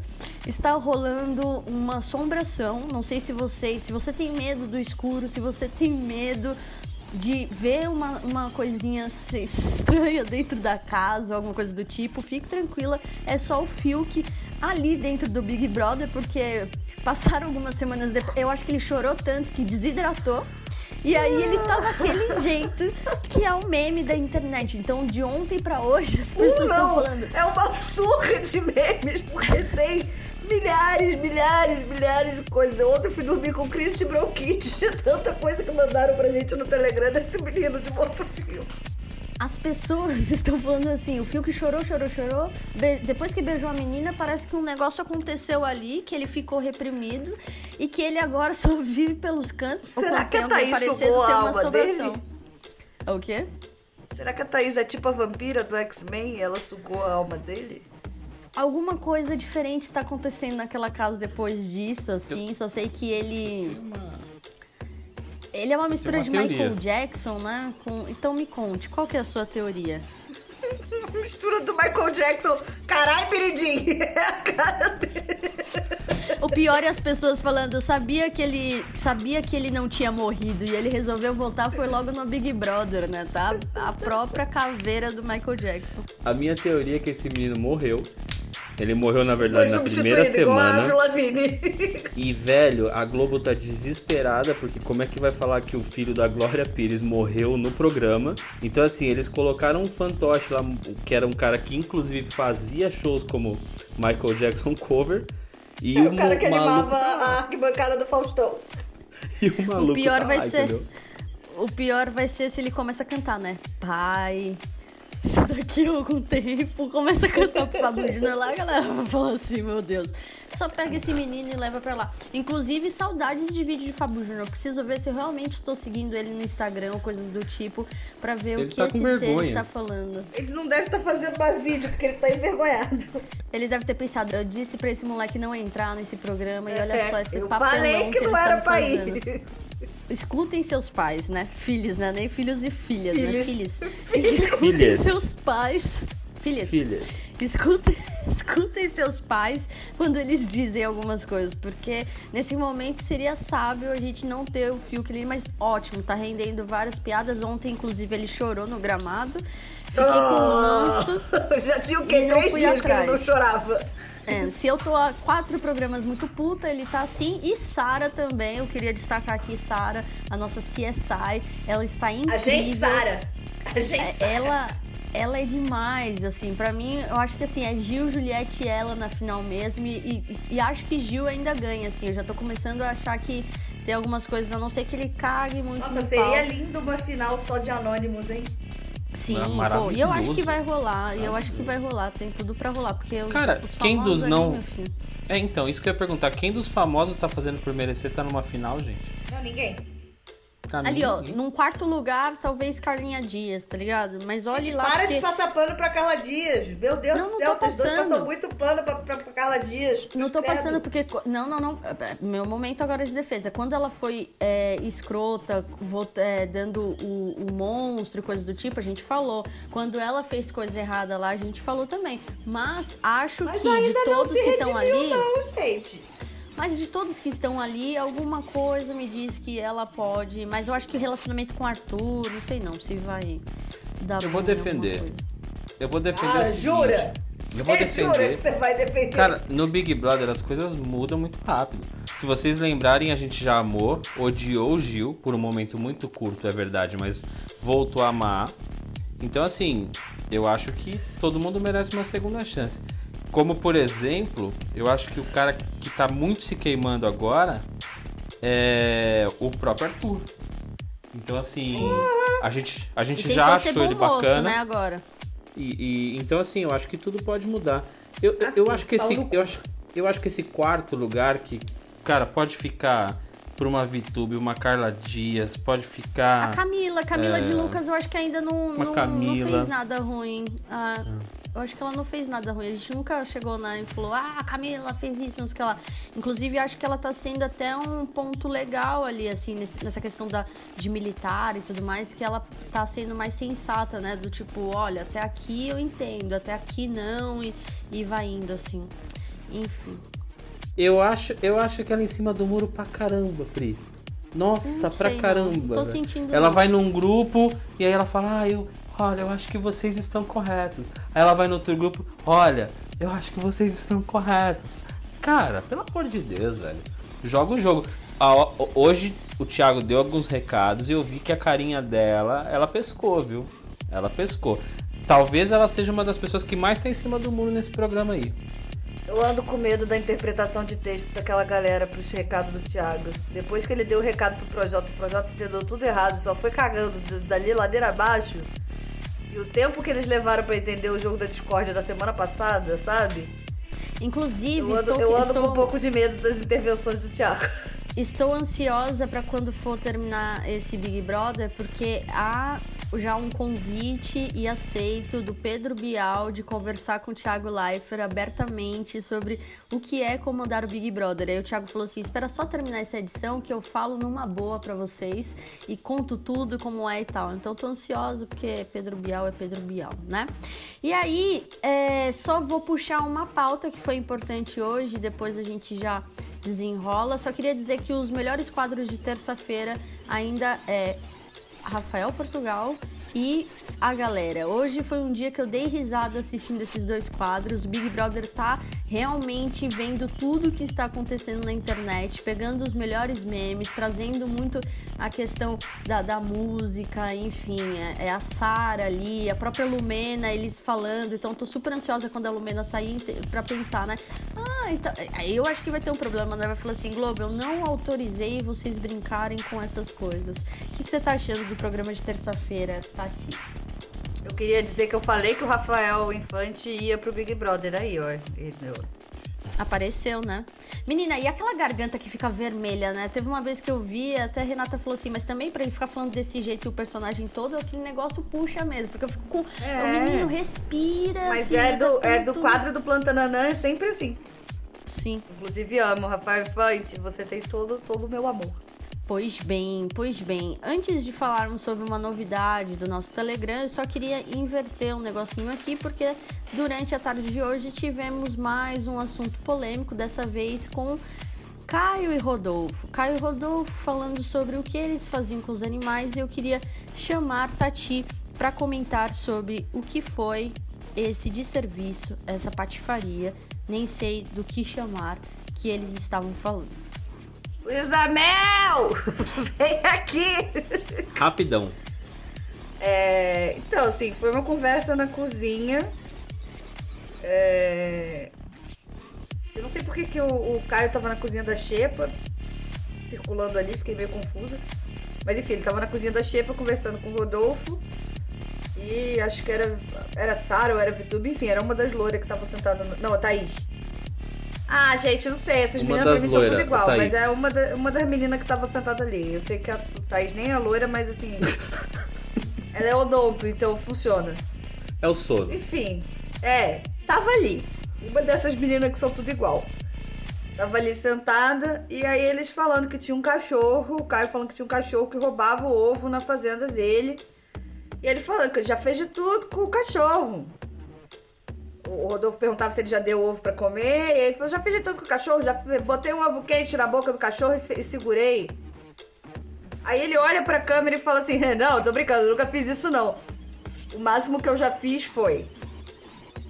[SPEAKER 2] está rolando uma assombração. Não sei se você, se você tem medo do escuro, se você tem medo de ver uma, uma coisinha estranha dentro da casa, alguma coisa do tipo, fique tranquila, é só o Fiuk ali dentro do Big Brother, porque passaram algumas semanas depois. Eu acho que ele chorou tanto que desidratou. E aí ele tá daquele jeito que é o meme da internet. Então, de ontem para hoje, as pessoas estão falando.
[SPEAKER 3] É uma surra de memes, porque tem milhares, milhares, milhares de coisas. Ontem eu fui dormir com crise de bronquite de tanta coisa que mandaram pra gente no Telegram desse menino de Morto Vivo.
[SPEAKER 2] As pessoas estão falando assim, o Fio que chorou, chorou, chorou. Depois que beijou a menina, parece que um negócio aconteceu ali, que ele ficou reprimido e que ele agora só vive pelos cantos.
[SPEAKER 3] Será que a Thaís sugou a alma dele?
[SPEAKER 2] O quê?
[SPEAKER 3] Será que a Thaís é tipo a vampira do X-Men e ela sugou a alma dele?
[SPEAKER 2] Alguma coisa diferente está acontecendo naquela casa depois disso, assim. Só sei que ele. Ele é uma mistura uma de teoria. Michael Jackson, né? Com... Então me conte, qual que é a sua teoria?
[SPEAKER 3] mistura do Michael Jackson. Carai, Peridim! É a cara dele.
[SPEAKER 2] O pior é as pessoas falando, sabia que ele sabia que ele não tinha morrido e ele resolveu voltar foi logo no Big Brother, né? Tá? A própria caveira do Michael Jackson.
[SPEAKER 5] A minha teoria é que esse menino morreu ele morreu, na verdade, na primeira semana. E, velho, a Globo tá desesperada, porque como é que vai falar que o filho da Glória Pires morreu no programa? Então, assim, eles colocaram um fantoche lá, que era um cara que inclusive fazia shows como Michael Jackson cover.
[SPEAKER 3] E é o, o cara que animava a arquibancada do Faustão.
[SPEAKER 5] E o maluco.
[SPEAKER 2] O pior
[SPEAKER 5] tá
[SPEAKER 2] vai
[SPEAKER 5] lá,
[SPEAKER 2] ser.
[SPEAKER 5] Entendeu?
[SPEAKER 2] O pior vai ser se ele começa a cantar, né? Pai, isso daqui a algum tempo começa a cantar pro Fábio Júnior lá, a galera vai falar assim, meu Deus. Só pega esse menino e leva pra lá. Inclusive, saudades de vídeo de Fábio Júnior. Preciso ver se eu realmente estou seguindo ele no Instagram ou coisas do tipo, pra ver
[SPEAKER 5] ele
[SPEAKER 2] o que
[SPEAKER 5] tá
[SPEAKER 2] esse ser está falando.
[SPEAKER 3] Ele não deve estar tá fazendo mais vídeo, porque ele tá envergonhado.
[SPEAKER 2] Ele deve ter pensado, eu disse pra esse moleque não entrar nesse programa e olha
[SPEAKER 3] é,
[SPEAKER 2] só esse
[SPEAKER 3] eu
[SPEAKER 2] papelão
[SPEAKER 3] falei que,
[SPEAKER 2] que
[SPEAKER 3] não
[SPEAKER 2] tá
[SPEAKER 3] era pra ir.
[SPEAKER 2] Escutem seus pais, né? Filhos, né? Nem filhos e filhas,
[SPEAKER 3] Filhos.
[SPEAKER 2] né? Filhos.
[SPEAKER 3] Filhos.
[SPEAKER 2] Escutem
[SPEAKER 5] Filhas.
[SPEAKER 2] seus pais. Filhas.
[SPEAKER 5] Filhas.
[SPEAKER 2] Escutem, escutem seus pais quando eles dizem algumas coisas, porque nesse momento seria sábio a gente não ter o fio que ele, mas ótimo, tá rendendo várias piadas. Ontem, inclusive, ele chorou no gramado. Fiquei com ranço.
[SPEAKER 3] Já tinha o quê? Três dias que ele
[SPEAKER 2] atrás.
[SPEAKER 3] não chorava.
[SPEAKER 2] É, se eu tô há quatro programas muito puta, ele tá assim. E Sara também, eu queria destacar aqui Sara, a nossa CSI. Ela está incrível.
[SPEAKER 3] A gente, Sara. A gente,
[SPEAKER 2] É,
[SPEAKER 3] Sara.
[SPEAKER 2] ela, ela é demais, assim. Pra mim, eu acho que assim, é Gil, Juliette e ela na final mesmo. E, e- e acho que Gil ainda ganha, assim. Eu já tô começando a achar que tem algumas coisas, a não ser que ele cague muito
[SPEAKER 3] Nossa,
[SPEAKER 2] no
[SPEAKER 3] seria
[SPEAKER 2] palco.
[SPEAKER 3] lindo uma final só de anônimos, hein?
[SPEAKER 2] Sim, pô, e eu acho que vai rolar, e eu acho que vai rolar, tem tudo pra rolar, porque os-
[SPEAKER 5] Cara,
[SPEAKER 2] os
[SPEAKER 5] quem
[SPEAKER 2] famosos
[SPEAKER 5] dos
[SPEAKER 2] ali,
[SPEAKER 5] não-
[SPEAKER 2] filho.
[SPEAKER 5] É, então, isso que eu ia perguntar. Quem dos famosos tá fazendo por merecer tá numa final, gente?
[SPEAKER 3] Não, ninguém.
[SPEAKER 5] Tá
[SPEAKER 2] Ali, ó, num quarto lugar, talvez Carlinha Dias, tá ligado? Mas olhe lá,
[SPEAKER 3] Para
[SPEAKER 2] porque...
[SPEAKER 3] de passar pano pra Carla Dias. Meu Deus
[SPEAKER 2] Não,
[SPEAKER 3] do céu, vocês dois
[SPEAKER 2] passando.
[SPEAKER 3] passam muito pano pra, pra, pra Carla Dias.
[SPEAKER 2] Não tô
[SPEAKER 3] Credo.
[SPEAKER 2] passando porque. Não, não, não. É, Meu momento agora é de defesa. Quando ela foi é, escrota, vot- é, dando o, o monstro e coisas do tipo, a gente falou. Quando ela fez coisa errada lá, a gente falou também. Mas acho
[SPEAKER 3] Mas
[SPEAKER 2] que de todos
[SPEAKER 3] se
[SPEAKER 2] que estão
[SPEAKER 3] redimiu,
[SPEAKER 2] ali.
[SPEAKER 3] não, gente.
[SPEAKER 2] Mas de todos que estão ali, alguma coisa me diz que ela pode. Mas eu acho que o relacionamento com o Arthur, não sei não, se vai dar
[SPEAKER 5] Eu vou defender. Eu vou defender
[SPEAKER 3] Ah, jura?
[SPEAKER 5] Eu vou
[SPEAKER 3] Você jura
[SPEAKER 5] defender.
[SPEAKER 3] que você vai defender?
[SPEAKER 5] Cara, no Big Brother as coisas mudam muito rápido. Se vocês lembrarem, a gente já amou, odiou o Gil por um momento muito curto, é verdade, mas voltou a amar. Então, assim, eu acho que todo mundo merece uma segunda chance. Como, por exemplo, eu acho que o cara que tá muito se queimando agora é o próprio Arthur. Então, assim, a gente, a gente já achou ele
[SPEAKER 2] moço,
[SPEAKER 5] bacana.
[SPEAKER 2] né, agora.
[SPEAKER 5] E, e- então assim, eu acho que tudo pode mudar. Eu, eu, eu acho que esse eu acho, eu acho que esse quarto lugar que cara pode ficar por uma Vitube, uma Carla Dias, pode
[SPEAKER 2] A
[SPEAKER 5] ficar
[SPEAKER 2] Camila, Camila
[SPEAKER 5] é,
[SPEAKER 2] de Lucas, eu acho que ainda não, não, não fez nada ruim. Ah, Eu acho que ela não fez nada ruim. A gente nunca chegou na e falou, ah, a Camila fez isso, não sei o que lá. Inclusive, acho que ela tá sendo até um ponto legal ali, assim, nessa questão da, de militar e tudo mais, que ela tá sendo mais sensata, né? Do tipo, olha, até aqui eu entendo, até aqui não, e, e vai indo, assim. Enfim.
[SPEAKER 5] Eu acho, eu acho que ela é em cima do muro pra caramba, Pri. Nossa,
[SPEAKER 2] Não
[SPEAKER 5] pra
[SPEAKER 2] sei, não.
[SPEAKER 5] caramba.
[SPEAKER 2] Tô sentindo
[SPEAKER 5] ela
[SPEAKER 2] não.
[SPEAKER 5] vai num grupo e aí ela fala: "Ah, eu, olha, eu acho que vocês estão corretos". Aí ela vai no outro grupo: "Olha, eu acho que vocês estão corretos". Cara, pelo amor de Deus, velho. Joga o jogo. Hoje o Thiago deu alguns recados e eu vi que a carinha dela, ela pescou, viu? Ela pescou. Talvez ela seja uma das pessoas que mais tá em cima do muro nesse programa aí.
[SPEAKER 3] Eu ando com medo da interpretação de texto daquela galera pros recados do Thiago. Depois que ele deu o recado pro Projota, o Projota entendeu tudo errado, só foi cagando dali ladeira abaixo. E o tempo que eles levaram pra entender o jogo da discórdia da semana passada, sabe?
[SPEAKER 2] Inclusive,
[SPEAKER 3] Eu ando,
[SPEAKER 2] estou,
[SPEAKER 3] eu ando
[SPEAKER 2] estou...
[SPEAKER 3] com um pouco de medo das intervenções do Thiago.
[SPEAKER 2] Estou ansiosa para quando for terminar esse Big Brother, porque há já um convite e aceito do Pedro Bial de conversar com o Thiago Leifert abertamente sobre o que é comandar o Big Brother. Aí o Thiago falou assim: espera só terminar essa edição que eu falo numa boa para vocês e conto tudo como é e tal. Então tô ansiosa porque Pedro Bial é Pedro Bial, né? E aí, é, só vou puxar uma pauta que foi importante hoje, depois a gente já desenrola. Só queria dizer que os melhores quadros de terça-feira ainda é Rafael Portugal e a galera. Hoje foi um dia que eu dei risada assistindo esses dois quadros. O Big Brother tá realmente vendo tudo que está acontecendo na internet, pegando os melhores memes, trazendo muito a questão da, da música, enfim, é, é a Sara ali, a própria Lumena, eles falando. Então tô super ansiosa quando a Lumena sair pra pensar, né? Ah, então, eu acho que vai ter um problema, né? Vai falar assim, Globo, eu não autorizei vocês brincarem com essas coisas. O que, que você tá achando do programa de terça-feira, Tati?
[SPEAKER 3] Eu queria dizer que eu falei que o Rafael Infante ia pro Big Brother aí, ó. E, meu,
[SPEAKER 2] Apareceu, né? Menina, e aquela garganta que fica vermelha, né? Teve uma vez que eu vi, até a Renata falou assim, mas também pra ele ficar falando desse jeito e o personagem todo, aquele negócio puxa mesmo. Porque eu fico com.
[SPEAKER 3] É.
[SPEAKER 2] O menino respira.
[SPEAKER 3] Mas
[SPEAKER 2] filha,
[SPEAKER 3] é do, é do quadro do Plantananã, é sempre assim.
[SPEAKER 2] Sim.
[SPEAKER 3] Inclusive amo, Rafael Infante, você tem todo, todo o meu amor.
[SPEAKER 2] Pois bem, pois bem. Antes de falarmos sobre uma novidade do nosso Telegram, eu só queria inverter um negocinho aqui, porque durante a tarde de hoje tivemos mais um assunto polêmico, dessa vez com Caio e Rodolfo. Caio e Rodolfo falando sobre o que eles faziam com os animais e eu queria chamar Tati para comentar sobre o que foi esse desserviço, essa patifaria, nem sei do que chamar, que eles estavam falando.
[SPEAKER 3] Isabel! Vem aqui!
[SPEAKER 5] Rapidão.
[SPEAKER 3] É, então, assim, foi uma conversa na cozinha. É, eu não sei por que, que o, o Caio tava na cozinha da Xepa, circulando ali, fiquei meio confusa. Mas enfim, ele tava na cozinha da Xepa conversando com o Rodolfo. E acho que era, era Sara ou era Vitube, enfim, era uma das loiras que tava sentada. No... Não, a Thaís. Ah, gente, não sei, essas
[SPEAKER 5] Uma
[SPEAKER 3] meninas pra mim são tudo igual, mas é uma, da- uma das meninas que tava sentada ali. Eu sei que a Thaís nem é loira, mas assim. ela é odonto, então funciona.
[SPEAKER 5] É o sono.
[SPEAKER 3] Enfim, é, tava ali. Uma dessas meninas que são tudo igual. Tava ali sentada e aí eles falando que tinha um cachorro, o Caio falando que tinha um cachorro que roubava o ovo na fazenda dele. E ele falando que já fez de tudo com o cachorro. O Rodolfo perguntava se ele já deu ovo pra comer, e ele falou: já fiz de tudo com o cachorro, já botei um ovo quente na boca do cachorro e, e segurei. Aí ele olha pra câmera e fala assim: não, tô brincando, nunca fiz isso não. O máximo que eu já fiz foi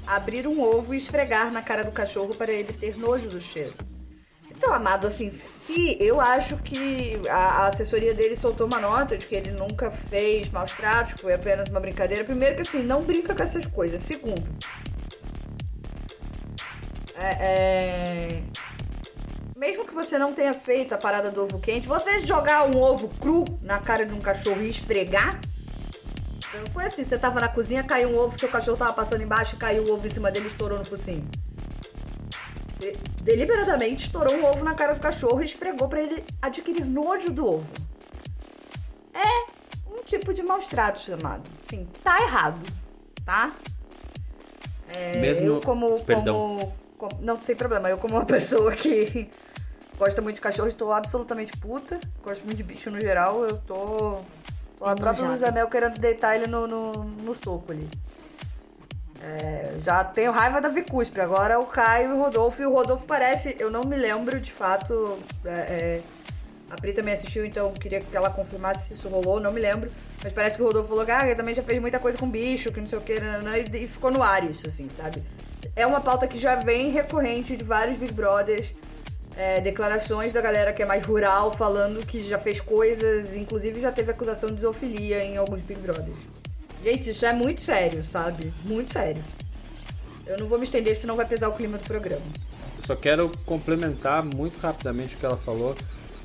[SPEAKER 3] abrir um ovo e esfregar na cara do cachorro para ele ter nojo do cheiro. Então, amado, assim, se eu acho que a, a assessoria dele soltou uma nota de que ele nunca fez maus tratos, foi apenas uma brincadeira. Primeiro que assim, não brinca com essas coisas. Segundo, é, é, mesmo que você não tenha feito a parada do ovo quente, você jogar um ovo cru na cara de um cachorro e esfregar, não foi assim, você tava na cozinha, caiu um ovo, seu cachorro tava passando embaixo, caiu o ovo em cima dele e estourou no focinho. Você deliberadamente estourou um ovo na cara do cachorro e esfregou pra ele adquirir nojo do ovo. É um tipo de maus tratos, chamado. Sim, tá errado, tá? É,
[SPEAKER 5] Mesmo-
[SPEAKER 3] eu como,
[SPEAKER 5] perdão.
[SPEAKER 3] como- Não sem problema, eu como uma pessoa que gosta muito de cachorro, estou absolutamente puta. Gosto muito de bicho no geral, eu tô. tô a própria
[SPEAKER 2] Enojada.
[SPEAKER 3] Luísa Mel querendo deitar ele no, no, no soco ali. É, já tenho raiva da Vicuspe, agora o Caio e o Rodolfo. E o Rodolfo parece, eu não me lembro de fato. é, é, a Pri também assistiu, então queria que ela confirmasse se isso rolou, não me lembro. Mas parece que o Rodolfo falou que ah, ele também já fez muita coisa com bicho, que não sei o que, e, e ficou no ar isso, assim, sabe? É uma pauta que já vem recorrente de vários Big Brothers. é, declarações da galera que é mais rural falando que já fez coisas, inclusive já teve acusação de zoofilia em alguns Big Brothers. Gente, isso é muito sério, sabe? Muito sério. Eu não vou me estender, senão vai pesar o clima do programa.
[SPEAKER 5] Eu só quero complementar muito rapidamente o que ela falou.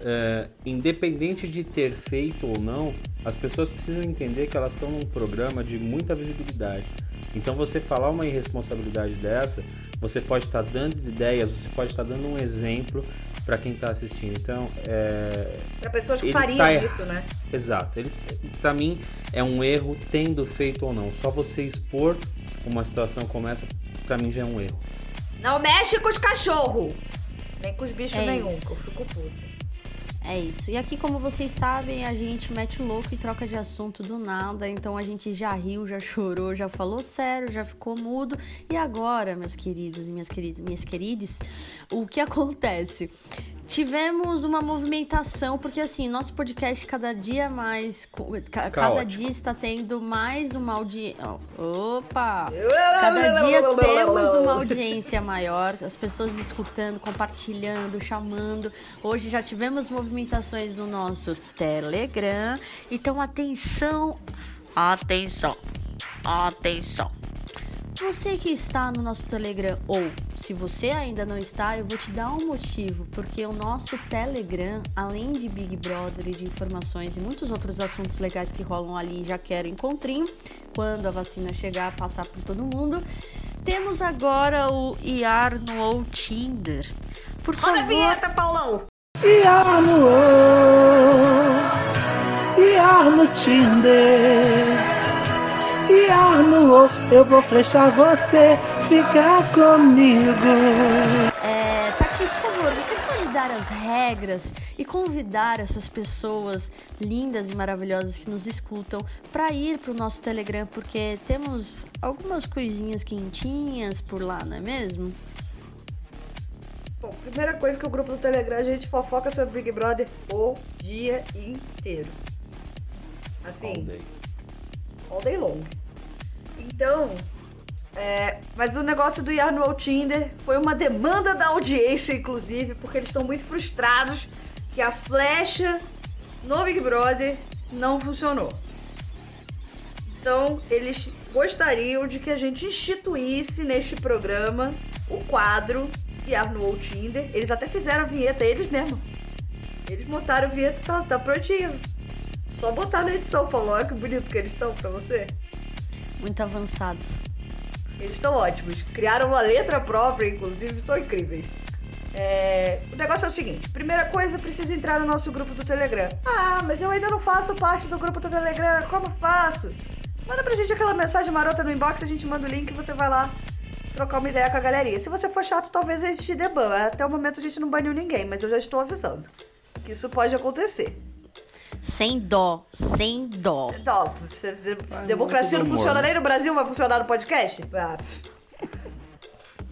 [SPEAKER 5] É, independente de ter feito ou não, as pessoas precisam entender que elas estão num programa de muita visibilidade. Então, você falar uma irresponsabilidade dessa, você pode estar dando ideias, você pode estar dando um exemplo para quem está assistindo. Então, é,
[SPEAKER 3] Pra pessoas que
[SPEAKER 5] Ele
[SPEAKER 3] fariam
[SPEAKER 5] tá
[SPEAKER 3] isso, né?
[SPEAKER 5] Exato. Ele, pra mim, é um erro tendo feito ou não. Só você expor uma situação como essa, pra mim já é um erro.
[SPEAKER 3] Não mexe com os cachorros! Nem com os bichos
[SPEAKER 2] É
[SPEAKER 3] nenhum, que eu fico puta.
[SPEAKER 2] É isso. E aqui, como vocês sabem, a gente mete o louco e troca de assunto do nada. Então a gente já riu, já chorou, já falou sério, já ficou mudo. E agora, meus queridos e minhas queridas, minhas queridas, o que acontece? Tivemos uma movimentação, porque assim, nosso podcast cada dia mais. ca- Cada dia está tendo mais uma audiência. Opa! Cada dia temos uma audiência maior, as pessoas escutando, compartilhando, chamando. Hoje já tivemos movimentações no nosso Telegram. Então, atenção, atenção, atenção. Você que está no nosso Telegram, ou se você ainda não está, eu vou te dar um motivo, porque o nosso Telegram, além de Big Brother e de informações e muitos outros assuntos legais que rolam ali, já quero encontrinho, quando a vacina chegar, passar por todo mundo. Temos agora o IAR no ou Tinder. Por
[SPEAKER 3] Roda a vinheta, Paulão!
[SPEAKER 1] Iar no O, Iar no Tinder, Iar no O, eu vou flechar você, ficar comigo.
[SPEAKER 2] É, Tati, por favor, você pode dar as regras e convidar essas pessoas lindas e maravilhosas que nos escutam para ir para o nosso Telegram, porque temos algumas coisinhas quentinhas por lá, não é mesmo?
[SPEAKER 3] Bom, primeira coisa que o grupo do Telegram a gente fofoca sobre Big Brother o dia inteiro. Assim,
[SPEAKER 5] All day.
[SPEAKER 3] long. Então, é, mas o negócio do Yarn Tinder foi uma demanda da audiência, inclusive, porque eles estão muito frustrados que a flecha no Big Brother não funcionou. Então, eles gostariam de que a gente instituísse neste programa o quadro Yarn Tinder. Eles até fizeram a vinheta, eles mesmos. Eles montaram a vinheta, tá, tá prontinho. Só botar na edição, Paulo. Olha que bonito que eles estão pra você.
[SPEAKER 2] Muito avançados.
[SPEAKER 3] Eles estão ótimos. Criaram uma letra própria, inclusive, estão incríveis. É... O negócio é o seguinte: primeira coisa, precisa entrar no nosso grupo do Telegram. Ah, mas eu ainda não faço parte do grupo do Telegram. Como faço? Manda pra gente aquela mensagem marota no inbox, a gente manda o link e você vai lá trocar uma ideia com a galerinha. Se você for chato, talvez a gente te dê ban. Até o momento a gente não baniu ninguém, mas eu já estou avisando que isso pode acontecer.
[SPEAKER 2] Sem dó, sem dó.
[SPEAKER 3] Sem dó. Democracia não funciona nem no Brasil, vai funcionar no podcast? Ah,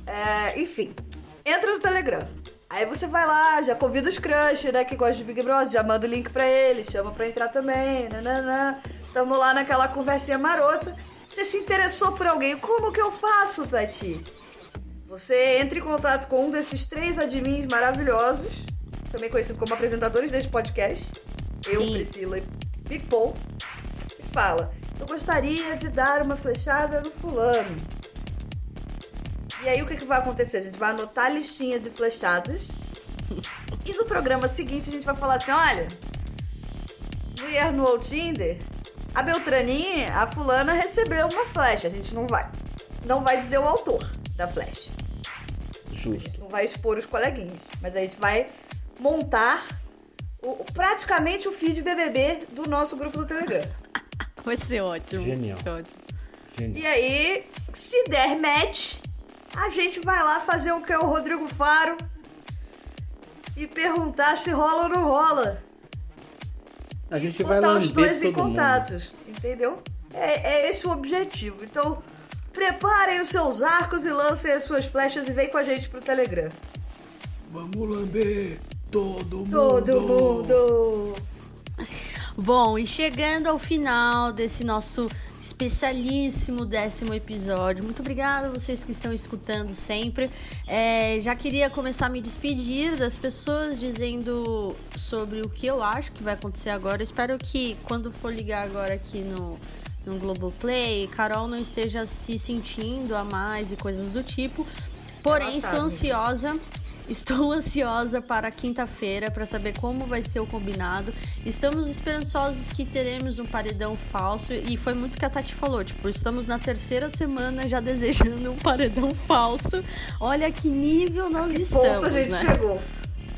[SPEAKER 3] é, enfim, entra no Telegram. Aí você vai lá, já convida os crush, né, que gostam de Big Brother, já manda o link pra eles, chama pra entrar também, nananã. Tamo lá naquela conversinha marota. Você se interessou por alguém, como que eu faço, Tati? Você entra em contato com um desses três admins maravilhosos, também conhecido como apresentadores deste podcast eu, Sim. Priscila e Paul, e fala: Eu gostaria de dar uma flechada no fulano. E aí o que, que vai acontecer? A gente vai anotar a listinha de flechadas. e no programa seguinte a gente vai falar assim: olha, no Year no Tinder, a Beltraninha, a fulana, recebeu uma flecha. A gente não vai. Não vai dizer o autor da flecha.
[SPEAKER 5] Justo.
[SPEAKER 3] A gente não vai expor os coleguinhas. Mas a gente vai montar o, praticamente o feed BBB do nosso grupo do Telegram.
[SPEAKER 2] Vai ser ótimo.
[SPEAKER 5] Genial.
[SPEAKER 2] Vai ser ótimo.
[SPEAKER 5] Genial.
[SPEAKER 3] E aí, se der match, a gente vai lá fazer o que é o Rodrigo Faro e perguntar se rola ou não rola.
[SPEAKER 5] A gente
[SPEAKER 3] e
[SPEAKER 5] vai
[SPEAKER 3] botar os dois em
[SPEAKER 5] mundo.
[SPEAKER 3] contatos, entendeu? É, é esse o objetivo. Então, preparem os seus arcos e lancem as suas flechas e vem com a gente pro Telegram.
[SPEAKER 1] Vamos lamber todo mundo.
[SPEAKER 3] Todo mundo!
[SPEAKER 2] Bom, e chegando ao final desse nosso especialíssimo décimo episódio. Muito obrigada a vocês que estão escutando sempre. É, já queria começar a me despedir das pessoas dizendo sobre o que eu acho que vai acontecer agora. Eu espero que quando for ligar agora aqui no, no Globoplay, Carol não esteja se sentindo a mais e coisas do tipo. Porém, estou ansiosa Estou ansiosa para quinta-feira para saber como vai ser o combinado. Estamos esperançosos que teremos um paredão falso e foi muito que a Tati falou, tipo, estamos na terceira semana já desejando um paredão falso. Olha que nível nós estamos,
[SPEAKER 3] Ponto a gente
[SPEAKER 2] né?
[SPEAKER 3] chegou.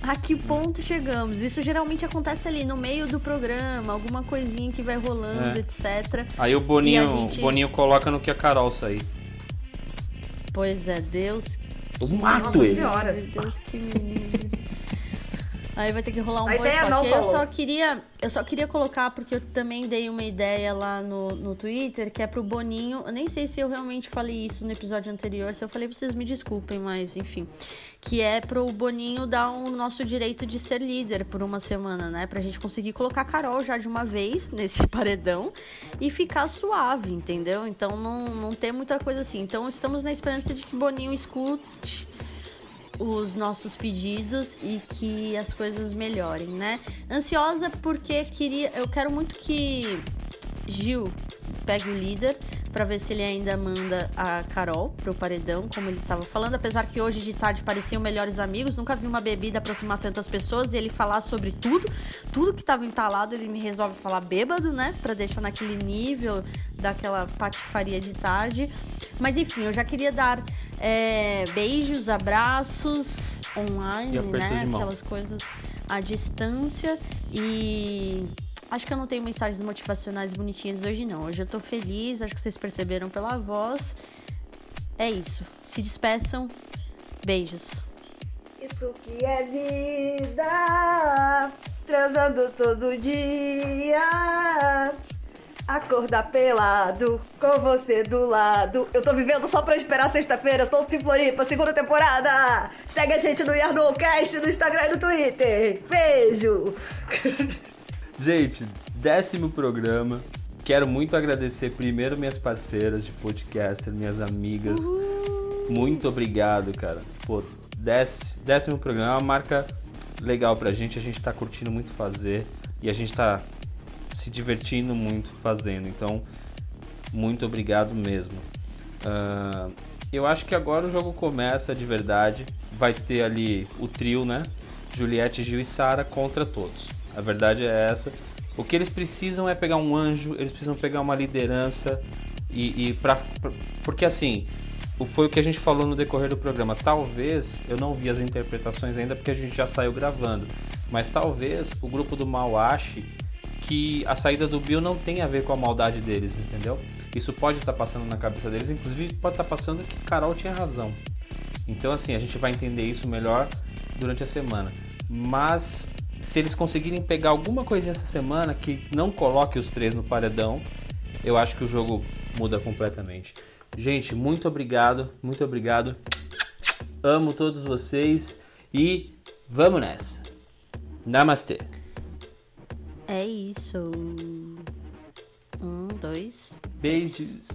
[SPEAKER 2] A que ponto chegamos? Isso geralmente acontece ali no meio do programa, alguma coisinha que vai rolando,
[SPEAKER 5] É.
[SPEAKER 2] etc.
[SPEAKER 5] Aí o Boninho,
[SPEAKER 2] gente-
[SPEAKER 5] o Boninho coloca no que a Carol sair.
[SPEAKER 2] Pois é, Deus
[SPEAKER 5] Eu mato
[SPEAKER 3] Nossa
[SPEAKER 5] ele.
[SPEAKER 3] Senhora.
[SPEAKER 2] Meu Deus, que menino. Aí vai ter que rolar um
[SPEAKER 3] A ideia
[SPEAKER 2] boicote.
[SPEAKER 3] não,
[SPEAKER 2] eu só queria, eu só queria colocar porque eu também dei uma ideia lá no, no Twitter que é pro Boninho. Eu nem sei se eu realmente falei isso no episódio anterior. Se eu falei, vocês me desculpem, mas enfim, que é pro Boninho dar o nosso direito de ser líder por uma semana, né? Pra gente conseguir colocar a Carol já de uma vez nesse paredão e ficar suave, entendeu? Então não, não ter muita coisa assim. Então estamos na esperança de que Boninho escute os nossos pedidos e que as coisas melhorem, né? Ansiosa porque queria, eu quero muito que Gil pegue o líder pra ver se ele ainda manda a Carol pro paredão, como ele tava falando, apesar que hoje de tarde pareciam melhores amigos, nunca vi uma bebida aproximar tantas pessoas e ele falar sobre tudo, tudo que tava entalado, ele me resolve falar bêbado, né, Pra deixar naquele nível daquela patifaria de tarde. Mas enfim, eu já queria dar é, beijos, abraços online, né? Aquelas coisas à distância. E acho que eu não tenho mensagens motivacionais bonitinhas hoje, não. Hoje eu tô feliz, acho que vocês perceberam pela voz. É isso. Se despeçam. Beijos.
[SPEAKER 3] Isso que é vida, transando todo dia. Acordar pelado, com você do lado. Eu tô vivendo só pra esperar sexta-feira, solto em Floripa, segunda temporada. Segue a gente no Yarnocast, no Instagram e no Twitter. Beijo!
[SPEAKER 4] Gente, décimo programa.
[SPEAKER 5] quero muito agradecer primeiro minhas parceiras de podcaster, minhas amigas. Muito obrigado, cara. Pô, décimo, décimo programa é uma marca legal pra gente. A gente tá curtindo muito fazer e a gente tá se divertindo muito fazendo. Então, muito obrigado mesmo. Uh, eu acho que agora o jogo começa de verdade. Vai ter ali o trio, né? Juliette, Gil e Sara contra todos. A verdade é essa. O que eles precisam é pegar um anjo, eles precisam pegar uma liderança e, e pra, pra, porque assim foi o que a gente falou no decorrer do programa. Talvez eu não vi as interpretações ainda porque a gente já saiu gravando, mas talvez o grupo do mal ache que a saída do Bill não tem a ver com a maldade deles, entendeu? Isso pode estar passando na cabeça deles, inclusive pode estar passando que Carol tinha razão. Então, assim, a gente vai entender isso melhor durante a semana. Mas se eles conseguirem pegar alguma coisa essa semana que não coloque os três no paredão, eu acho que o jogo muda completamente. Gente, muito obrigado, muito obrigado. Amo todos vocês e vamos nessa. Namastê.
[SPEAKER 2] É isso. Um, dois.
[SPEAKER 5] Beijos.